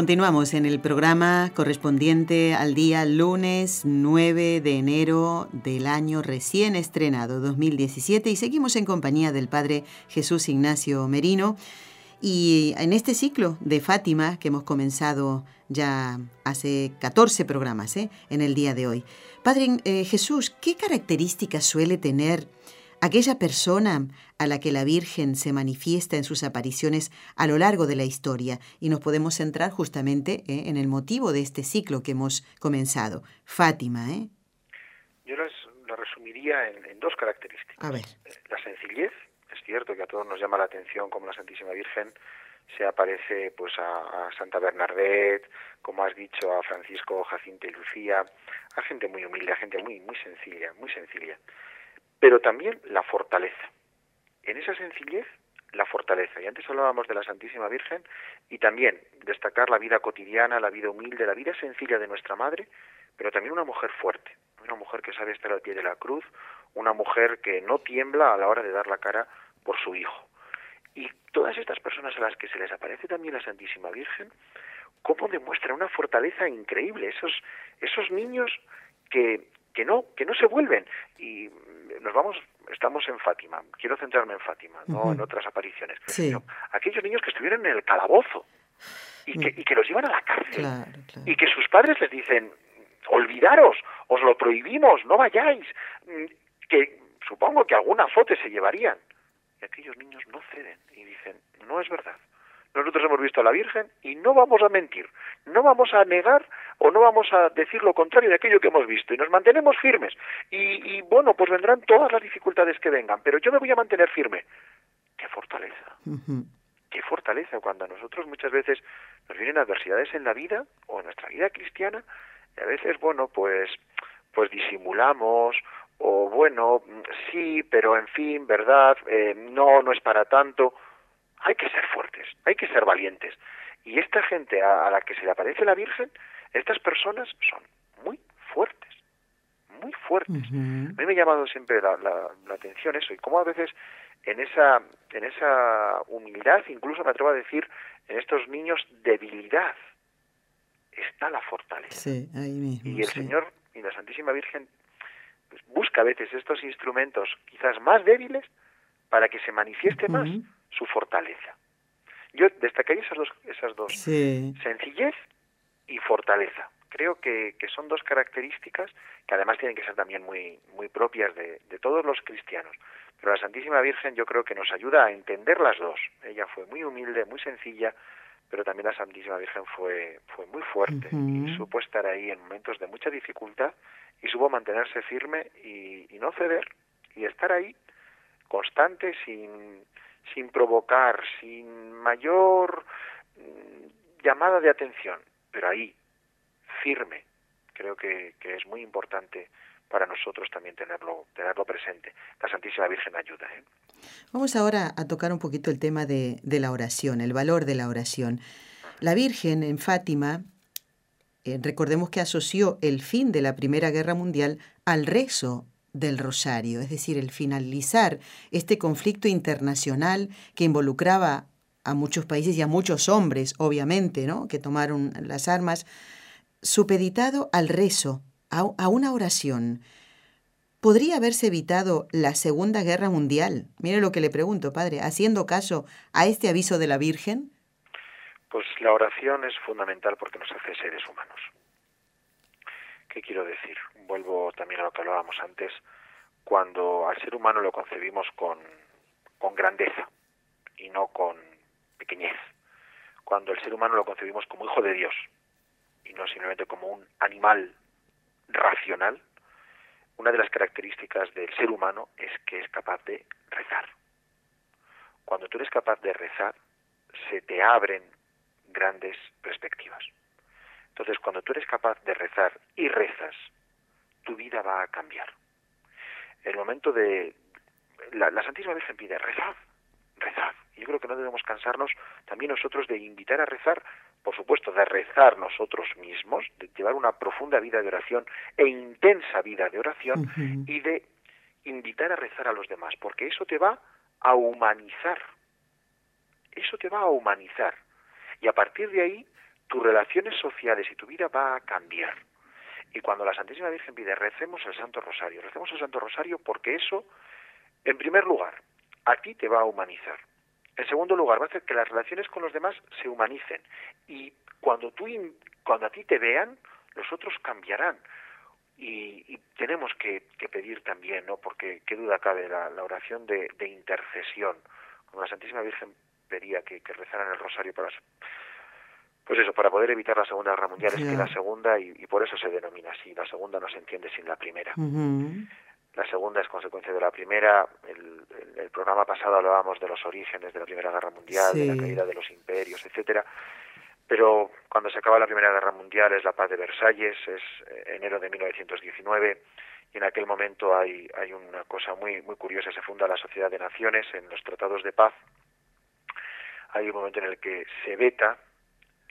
Continuamos en el programa correspondiente al día lunes 9 de enero del año recién estrenado 2017 y seguimos en compañía del Padre Jesús Ignacio Merino y en este ciclo de Fátima que hemos comenzado ya hace 14 programas ¿eh? en el día de hoy. Padre eh, Jesús, ¿qué características suele tener aquella persona a la que la Virgen se manifiesta en sus apariciones a lo largo de la historia. Y nos podemos centrar justamente eh, en el motivo de este ciclo que hemos comenzado. Fátima, ¿eh?
Yo las, la resumiría en, dos características.
A ver.
La sencillez, es cierto que a todos nos llama la atención como la Santísima Virgen se aparece pues a, a, Santa Bernadette, como has dicho, a Francisco, Jacinto y Lucía, a gente muy humilde, a gente muy muy sencilla, muy sencilla pero también la fortaleza. En esa sencillez, la fortaleza. Y antes hablábamos de la Santísima Virgen y también destacar la vida cotidiana, la vida humilde, la vida sencilla de nuestra Madre, pero también una mujer fuerte, una mujer que sabe estar al pie de la cruz, una mujer que no tiembla a la hora de dar la cara por su hijo. Y todas estas personas a las que se les aparece también la Santísima Virgen, cómo demuestran una fortaleza increíble, esos, esos niños que, que no, que no se vuelven. Y nos vamos, estamos en Fátima, quiero centrarme en Fátima, no en otras apariciones. aquellos niños que estuvieron en el calabozo y que, y que los llevan a la cárcel y que sus padres les dicen, olvidaros, os lo prohibimos, no vayáis, mm, que supongo que alguna foto se llevarían. Y aquellos niños no ceden y dicen, no es verdad. Nosotros hemos visto a la Virgen y no vamos a mentir, no vamos a negar o no vamos a decir lo contrario de aquello que hemos visto y nos mantenemos firmes. Y, bueno, pues vendrán todas las dificultades que vengan, pero yo me voy a mantener firme. ¡Qué fortaleza! ¡Qué fortaleza! Cuando a nosotros muchas veces nos vienen adversidades en la vida o en nuestra vida cristiana y a veces, bueno, pues, pues disimulamos o bueno, sí, pero en fin, verdad, eh, no, no es para tanto. Hay que ser fuertes, hay que ser valientes. Y esta gente a la que se le aparece la Virgen, estas personas son muy fuertes, muy fuertes. A mí me ha llamado siempre la, la, atención eso y cómo a veces en esa, en esa humildad, incluso me atrevo a decir, en estos niños debilidad, está la fortaleza. y el Señor y la Santísima Virgen pues, busca a veces estos instrumentos quizás más débiles para que se manifieste más su fortaleza. Yo destacaría esas dos, esas dos sencillez y fortaleza. Creo que, que, son dos características que además tienen que ser también muy, muy propias de, de, todos los cristianos. Pero la Santísima Virgen yo creo que nos ayuda a entender las dos. Ella fue muy humilde, muy sencilla, pero también la Santísima Virgen fue, fue muy fuerte y supo estar ahí en momentos de mucha dificultad y supo mantenerse firme y, y no ceder y estar ahí constante sin, sin provocar, sin mayor mm, llamada de atención pero ahí, firme. Creo que, es muy importante para nosotros también tenerlo, tenerlo presente. La Santísima Virgen ayuda. ¿eh?
Vamos ahora a tocar un poquito el tema de, la oración, el valor de la oración. La Virgen en Fátima, eh, recordemos que asoció el fin de la Primera Guerra Mundial al rezo del rosario, es decir, el finalizar este conflicto internacional que involucraba a muchos países y a muchos hombres, obviamente, ¿no? que tomaron las armas, supeditado al rezo, a, una oración. ¿Podría haberse evitado la Segunda Guerra Mundial? Mire lo que le pregunto, padre, haciendo caso a este aviso de la Virgen.
Pues la oración es fundamental porque nos hace seres humanos. ¿Qué quiero decir? Vuelvo también a lo que hablábamos antes, cuando al ser humano lo concebimos con, con grandeza y no con pequeñez, cuando el ser humano lo concebimos como hijo de Dios y no simplemente como un animal racional, una de las características del ser humano es que es capaz de rezar. Cuando tú eres capaz de rezar, se te abren grandes perspectivas. Entonces, cuando tú eres capaz de rezar y rezas, tu vida va a cambiar. El momento de... La, la Santísima Virgen pide, rezad, rezad. Y yo creo que no debemos cansarnos también nosotros de invitar a rezar, por supuesto, de rezar nosotros mismos, de llevar una profunda vida de oración e intensa vida de oración y de invitar a rezar a los demás, porque eso te va a humanizar. Eso te va a humanizar. Y a partir de ahí tus relaciones sociales y tu vida va a cambiar. Y cuando la Santísima Virgen pide, recemos el Santo Rosario, recemos el Santo Rosario porque eso, en primer lugar, a ti te va a humanizar. En segundo lugar, va a hacer que las relaciones con los demás se humanicen. Y cuando, tú, cuando a ti te vean, los otros cambiarán. Y, tenemos que, pedir también, ¿no? porque qué duda cabe, la, oración de, intercesión. Cuando la Santísima Virgen pedía que, que rezaran el rosario para pues eso, para poder evitar la Segunda Guerra Mundial, es que la Segunda, y, por eso se denomina así, la Segunda no se entiende sin la Primera. La Segunda es consecuencia de la Primera. El, el, programa pasado hablábamos de los orígenes de la Primera Guerra Mundial, de la caída de los imperios, etcétera. Pero cuando se acaba la Primera Guerra Mundial es la paz de Versalles, es eh, enero de 1919 y en aquel momento hay, hay una cosa muy, muy curiosa, se funda la Sociedad de Naciones en los tratados de paz. Hay un momento en el que se veta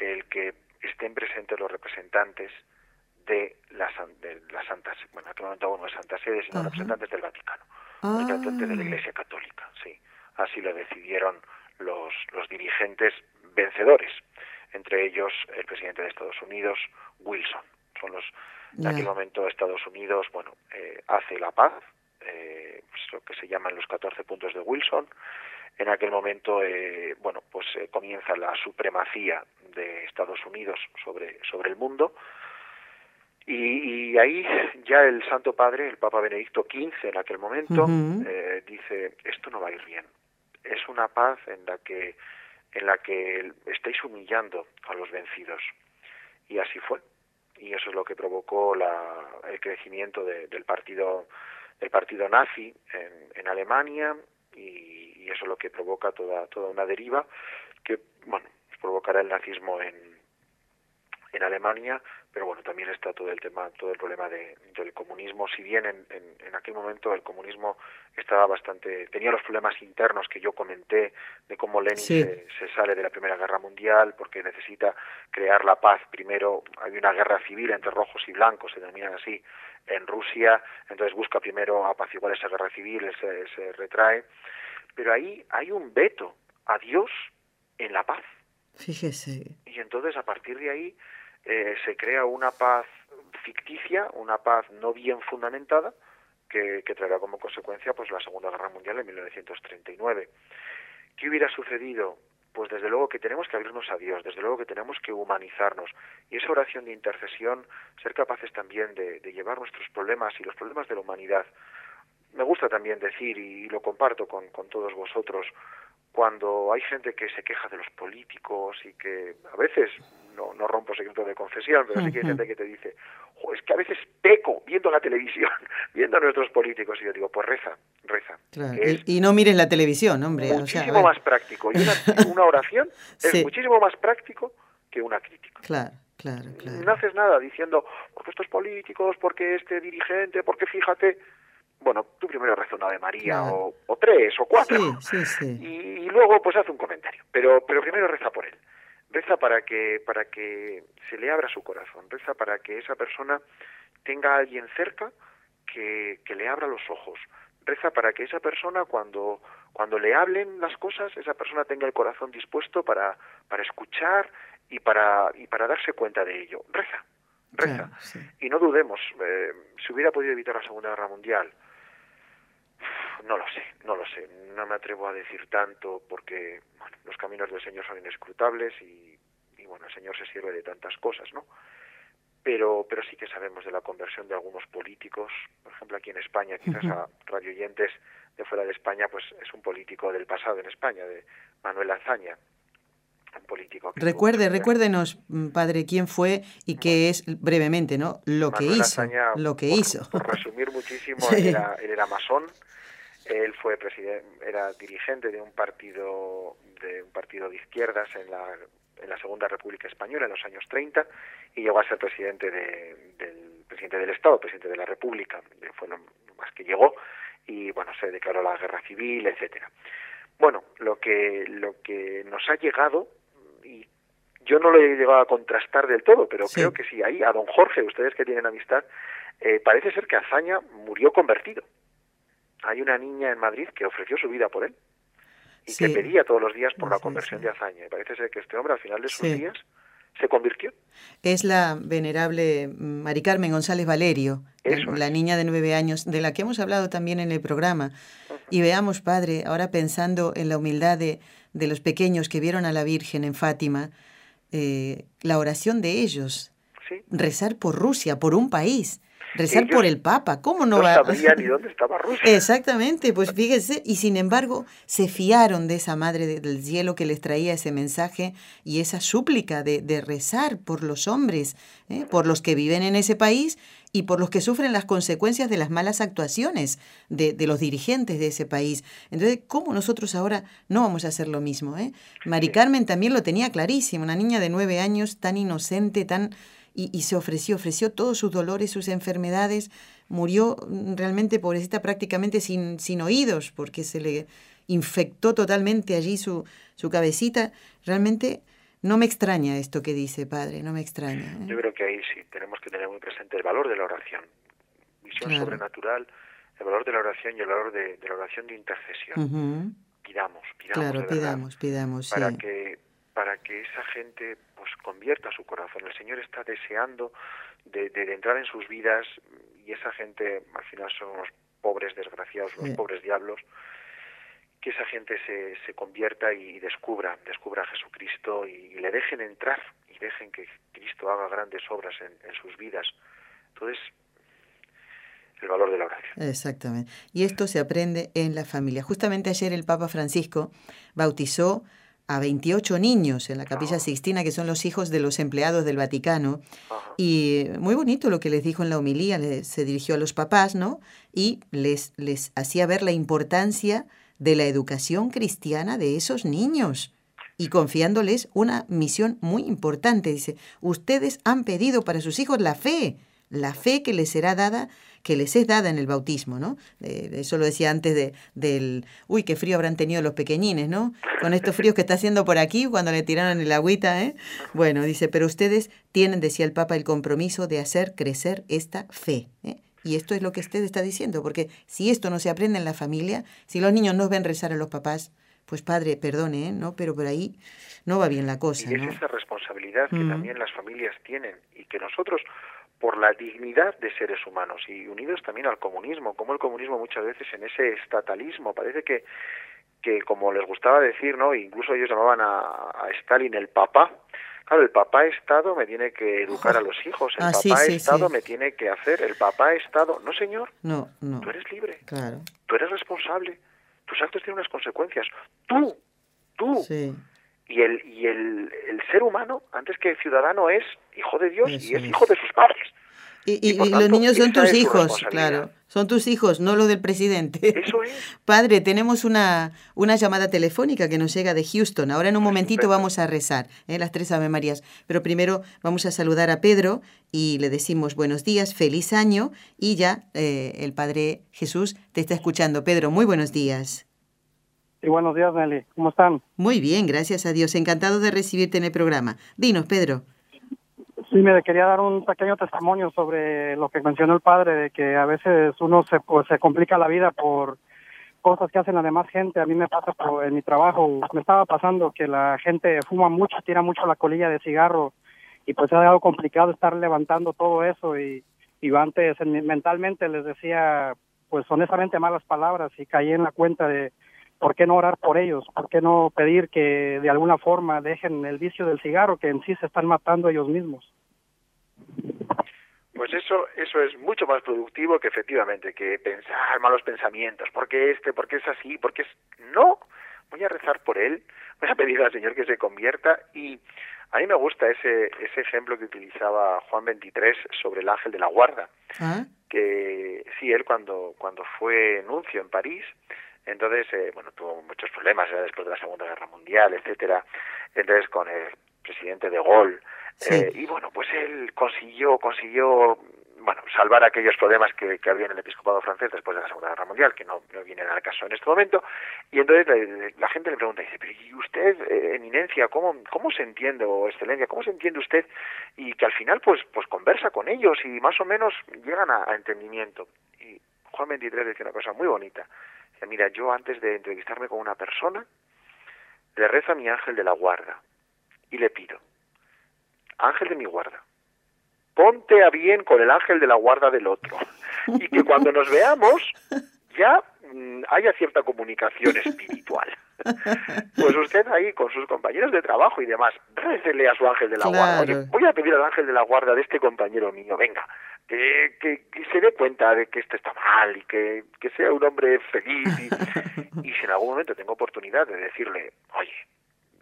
el que estén presentes los representantes de las de la Santa bueno, en aquel momento no es Santa Sede, sino representantes del Vaticano, representantes de la ah. Iglesia Católica, sí. Así lo decidieron los, los dirigentes vencedores, entre ellos el presidente de Estados Unidos, Wilson. Son los, en aquel momento Estados Unidos, bueno, eh, hace la paz, eh, pues lo que se llaman los 14 puntos de Wilson, en aquel momento, eh, bueno, pues eh, comienza la supremacía de Estados Unidos sobre, sobre el mundo. Y, ahí ya el Santo Padre, el Papa Benedicto XV en aquel momento, eh, dice, esto no va a ir bien. Es una paz en la que, en la que estáis humillando a los vencidos. Y así fue. Y eso es lo que provocó la, el crecimiento del partido del partido nazi en, en Alemania y y eso es lo que provoca toda, toda una deriva que, bueno, provocará el nazismo en, en Alemania, pero bueno, también está todo el tema, todo el problema de, del comunismo, si bien en, en, aquel momento el comunismo estaba bastante, tenía los problemas internos que yo comenté de cómo Lenin se, sale de la Primera Guerra Mundial porque necesita crear la paz. Primero hay una guerra civil entre rojos y blancos, se denominan así, en Rusia, entonces busca primero apaciguar esa guerra civil, se, se retrae pero ahí hay un veto a Dios en la paz.
Fíjese.
Y entonces a partir de ahí eh, se crea una paz ficticia, una paz no bien fundamentada, que, que, traerá como consecuencia pues la Segunda Guerra Mundial en 1939. ¿Qué hubiera sucedido? Pues desde luego que tenemos que abrirnos a Dios, desde luego que tenemos que humanizarnos y esa oración de intercesión, ser capaces también de, de llevar nuestros problemas y los problemas de la humanidad me gusta también decir, y lo comparto con, con todos vosotros, cuando hay gente que se queja de los políticos y que a veces, no, no rompo secreto de confesión, pero sí que hay gente que te dice, es que a veces peco viendo la televisión, [LAUGHS] viendo a nuestros políticos, y yo digo, pues reza, reza.
y, no mires la televisión, hombre.
Muchísimo más práctico. Y una, oración [LAUGHS] es muchísimo más práctico que una crítica.
Claro. Claro, claro.
No haces nada diciendo, porque estos políticos, porque este dirigente, porque fíjate, bueno, tú primero reza una de María o, tres o cuatro. Y, luego pues hace un comentario, pero, pero primero reza por él. Reza para que, para que se le abra su corazón, reza para que esa persona tenga a alguien cerca que, que le abra los ojos, reza para que esa persona cuando, cuando le hablen las cosas, esa persona tenga el corazón dispuesto para, para escuchar y para, y para darse cuenta de ello. Reza, reza. Y no dudemos, eh, si hubiera podido evitar la Segunda Guerra Mundial, no lo sé, no lo sé. No me atrevo a decir tanto porque bueno, los caminos del Señor son inescrutables y, y, bueno, el Señor se sirve de tantas cosas, ¿no? Pero, pero sí que sabemos de la conversión de algunos políticos. Por ejemplo, aquí en España, quizás a radioyentes de fuera de España, pues es un político del pasado en España, de Manuel Azaña, un político.
Recuerde, recuérdenos, mm, padre, quién fue y qué es brevemente, ¿no? Lo que hizo. lo que hizo.
Por resumir muchísimo, [LAUGHS] era, él era masón, él fue presidente, era dirigente de un partido de un partido de izquierdas en la, en la Segunda República Española en los años 30 y llegó a ser presidente del presidente del Estado, presidente de la República, fue lo más que llegó y bueno se declaró la guerra civil, etcétera. Bueno, lo que lo que nos ha llegado y yo no lo he llegado a contrastar del todo, pero creo que sí, ahí a don Jorge, ustedes que tienen amistad, eh, parece ser que Azaña murió convertido hay una niña en Madrid que ofreció su vida por él y que pedía todos los días por la conversión de Azaña. Y parece ser que este hombre al final de sus días se convirtió.
Es la venerable Mari Carmen González Valerio, la niña de nueve años, de la que hemos hablado también en el programa. Y veamos, Padre, ahora pensando en la humildad de, de los pequeños que vieron a la Virgen en Fátima, eh, la oración de ellos, rezar por Rusia, por un país. Rezar por el Papa, ¿cómo no,
no
va?
sabía ni [LAUGHS] dónde estaba Rusia.
Exactamente, pues fíjese, y sin embargo se fiaron de esa Madre del Cielo que les traía ese mensaje y esa súplica de, de rezar por los hombres, ¿eh? por los que viven en ese país y por los que sufren las consecuencias de las malas actuaciones de, de, los dirigentes de ese país. Entonces, ¿cómo nosotros ahora no vamos a hacer lo mismo? Eh? Mari Carmen también lo tenía clarísimo, una niña de nueve años tan inocente, tan y, y, se ofreció, ofreció todos sus dolores, sus enfermedades, murió mm, realmente pobrecita prácticamente sin, sin oídos, porque se le infectó totalmente allí su, su cabecita. Realmente no me extraña esto que dice, padre, no me extraña.
¿eh? Yo creo que ahí sí tenemos que tener muy presente el valor de la oración, visión claro. sobrenatural, el valor de la oración y el valor de, de la oración de intercesión. Uh -huh. Pidamos, pidamos.
Claro, pidamos, pidamos.
Para
sí.
que para que esa gente pues convierta su corazón. El Señor está deseando de, de, de entrar en sus vidas y esa gente al final son unos pobres desgraciados, unos sí. pobres diablos que esa gente se, se convierta y descubra, descubra a Jesucristo y, y, le dejen entrar y dejen que Cristo haga grandes obras en, en sus vidas. Entonces, el valor de la oración.
Exactamente. Y esto se aprende en la familia. Justamente ayer el Papa Francisco bautizó a 28 niños en la Capilla Ajá. Sixtina, que son los hijos de los empleados del Vaticano. Ajá. Y muy bonito lo que les dijo en la homilía, les, se dirigió a los papás, ¿no? Y les, les hacía ver la importancia de la educación cristiana de esos niños y confiándoles una misión muy importante. Dice, ustedes han pedido para sus hijos la fe, la fe que les será dada, que les es dada en el bautismo, ¿no? Eh, eso lo decía antes de, del, uy, qué frío habrán tenido los pequeñines, ¿no? Con estos fríos que está haciendo por aquí cuando le tiraron el agüita, ¿eh? Bueno, dice, pero ustedes tienen, decía el Papa, el compromiso de hacer crecer esta fe, ¿eh? Y esto es lo que usted está diciendo, porque si esto no se aprende en la familia, si los niños no ven rezar a los papás, pues padre, perdone, ¿eh? ¿no? Pero por ahí no va bien la cosa.
Y es
¿no?
esa responsabilidad que mm. también las familias tienen y que nosotros, por la dignidad de seres humanos y unidos también al comunismo, como el comunismo muchas veces en ese estatalismo, parece que que como les gustaba decir, ¿no? Incluso ellos llamaban a, a Stalin el papá, Claro, el papá Estado me tiene que educar a los hijos, el
ah,
papá
sí, sí,
Estado
sí.
me tiene que hacer, el papá Estado... No, señor.
No, no.
Tú eres libre.
Claro.
Tú eres responsable. Tus actos tienen unas consecuencias. Tú, tú. Y, el, y el, el ser humano, antes que ciudadano, es hijo de Dios Eso y es, es hijo de sus padres.
Y, y, y, tanto, los niños son tus hijos, claro. Son tus hijos, no los del presidente.
Eso es. [LAUGHS]
Padre, tenemos una, una llamada telefónica que nos llega de Houston. Ahora en un momentito vamos a rezar ¿eh? las tres Ave Marías. Pero primero vamos a saludar a Pedro y le decimos buenos días, feliz año. Y ya eh, el Padre Jesús te está escuchando. Pedro, muy buenos días.
Y buenos días, Nelly. ¿Cómo están?
Muy bien, gracias a Dios. Encantado de recibirte en el programa. Dinos, Pedro.
Sí, me quería dar un pequeño testimonio sobre lo que mencionó el padre, de que a veces uno se, pues, se complica la vida por cosas que hacen la demás gente. A mí me pasa por, en mi trabajo, me estaba pasando que la gente fuma mucho, tira mucho la colilla de cigarro y pues es algo complicado estar levantando todo eso y, y antes mentalmente les decía pues honestamente malas palabras y caí en la cuenta de ¿por qué no orar por ellos? ¿Por qué no pedir que de alguna forma dejen el vicio del cigarro que en sí se están matando ellos mismos?
Pues eso, eso es mucho más productivo que efectivamente que pensar malos pensamientos. ¿Por qué este? ¿Por qué es así? ¿Por qué es...? No, voy a rezar por él, voy a pedir al Señor que se convierta y a mí me gusta ese, ese ejemplo que utilizaba Juan 23 sobre el ángel de la guarda. ¿Ah? Que sí, él cuando, cuando fue nuncio en París, entonces, eh, bueno, tuvo muchos problemas ya después de la Segunda Guerra Mundial, etcétera. Entonces, con el presidente de Gaulle, Sí. Eh, y bueno, pues él consiguió, consiguió, bueno, salvar aquellos problemas que, que había en el episcopado francés después de la Segunda Guerra Mundial, que no, no vienen al caso en este momento. Y entonces la, la gente le pregunta, dice, pero ¿y usted, eh, eminencia, cómo, cómo se entiende, o excelencia, cómo se entiende usted? Y que al final, pues, pues conversa con ellos y más o menos llegan a, a entendimiento. Y Juan 23 dice una cosa muy bonita. Dice, mira, yo antes de entrevistarme con una persona, le rezo a mi ángel de la guarda y le pido ángel de mi guarda, ponte a bien con el ángel de la guarda del otro. Y que cuando nos veamos ya mm, haya cierta comunicación espiritual. Pues usted ahí con sus compañeros de trabajo y demás, récele a su ángel de la guarda. Oye, voy a pedir al ángel de la guarda de este compañero mío, venga, que, que, se dé cuenta de que esto está mal y que, que sea un hombre feliz. Y, [LAUGHS] y si en algún momento tengo oportunidad de decirle, oye,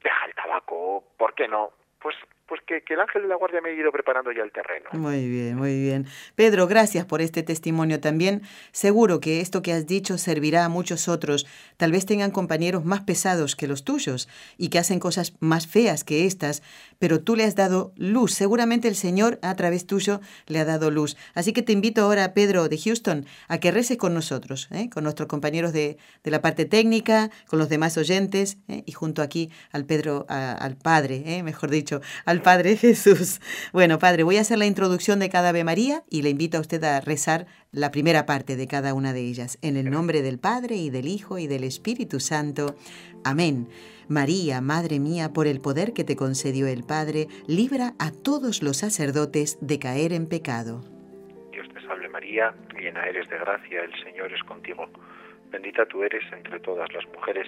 deja el tabaco, ¿por qué no? Pues pues que, el ángel de la guardia me ha ido preparando ya el terreno.
Muy bien, muy bien. Pedro, gracias por este testimonio también. Seguro que esto que has dicho servirá a muchos otros. Tal vez tengan compañeros más pesados que los tuyos y que hacen cosas más feas que estas, pero tú le has dado luz. Seguramente el Señor a través tuyo le ha dado luz. Así que te invito ahora, Pedro de Houston, a que reces con nosotros, ¿eh? con nuestros compañeros de, la parte técnica, con los demás oyentes ¿eh? y junto aquí al Pedro, al Padre, ¿eh? mejor dicho, al Padre Jesús. Bueno, Padre, voy a hacer la introducción de cada Ave María y le invito a usted a rezar la primera parte de cada una de ellas. En el nombre del Padre y del Hijo y del Espíritu Santo. Amén. María, Madre mía, por el poder que te concedió el Padre, libra a todos los sacerdotes de caer en pecado.
Dios te salve María, llena eres de gracia, el Señor es contigo. Bendita tú eres entre todas las mujeres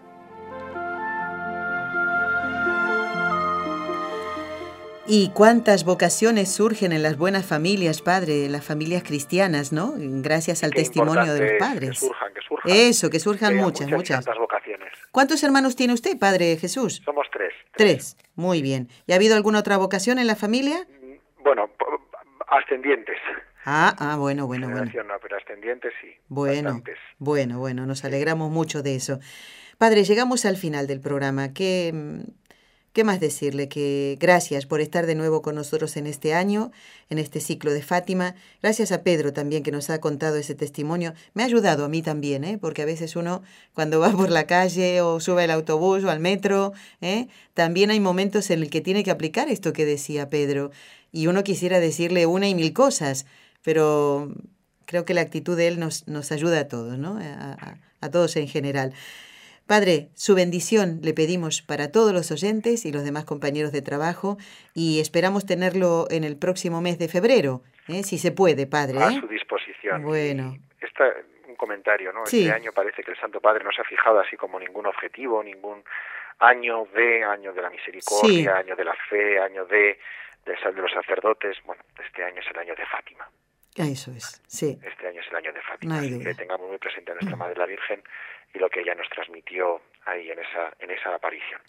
Y cuántas vocaciones surgen en las buenas familias, padre, las familias cristianas, ¿no? Gracias al testimonio de los padres.
Que surjan, que surjan.
Eso, que surjan muchas, muchas.
muchas. vocaciones.
¿Cuántos hermanos tiene usted, padre Jesús?
Somos tres.
Tres, muy bien. ¿Y ha habido alguna otra vocación en la familia?
Mm, bueno, ascendientes.
Ah, ah, bueno, bueno, bueno.
No, pero ascendientes sí.
Bueno, bueno, bueno, nos alegramos mucho de eso. Padre, llegamos al final del programa. ¿Qué, ¿Qué más decirle? Que gracias por estar de nuevo con nosotros en este año, en este ciclo de Fátima. Gracias a Pedro también que nos ha contado ese testimonio. Me ha ayudado a mí también, ¿eh? porque a veces uno cuando va por la calle o sube al autobús o al metro, ¿eh? también hay momentos en el que tiene que aplicar esto que decía Pedro. Y uno quisiera decirle una y mil cosas, pero creo que la actitud de él nos, nos ayuda a todos, ¿no? a, a todos en general. Padre, su bendición le pedimos para todos los oyentes y los demás compañeros de trabajo y esperamos tenerlo en el próximo mes de febrero, ¿eh? si se puede, Padre.
A ¿eh? su disposición.
Bueno.
Esta, un comentario, ¿no? Este año parece que el Santo Padre no se ha fijado así como ningún objetivo, ningún año de, año de la misericordia, año de la fe, año de, de, de los sacerdotes. Bueno, este año es el año de Fátima.
Eso es, sí.
Este año es el año de Fátima. que tengamos muy presente a nuestra Madre la Virgen y lo que ella nos transmitió ahí en esa, en esa aparición.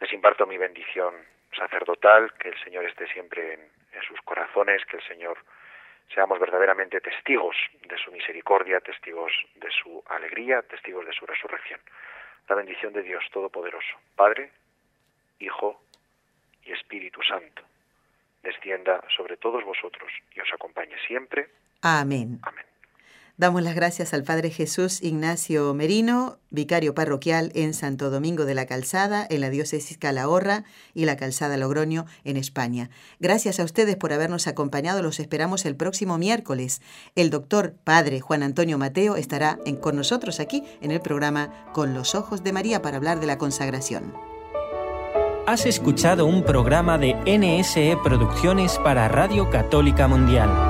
Les imparto mi bendición sacerdotal, que el Señor esté siempre en, en sus corazones, que el Señor seamos verdaderamente testigos de su misericordia, testigos de su alegría, testigos de su resurrección. La bendición de Dios Todopoderoso, Padre, Hijo y Espíritu Santo, descienda sobre todos vosotros y os acompañe siempre.
Amén.
Amén.
Damos las gracias al Padre Jesús Ignacio Merino, vicario parroquial en Santo Domingo de la Calzada, en la diócesis Calahorra y la Calzada Logroño, en España. Gracias a ustedes por habernos acompañado. Los esperamos el próximo miércoles. El doctor Padre Juan Antonio Mateo estará con nosotros aquí en el programa Con los Ojos de María para hablar de la consagración.
Has escuchado un programa de NSE Producciones para Radio Católica Mundial.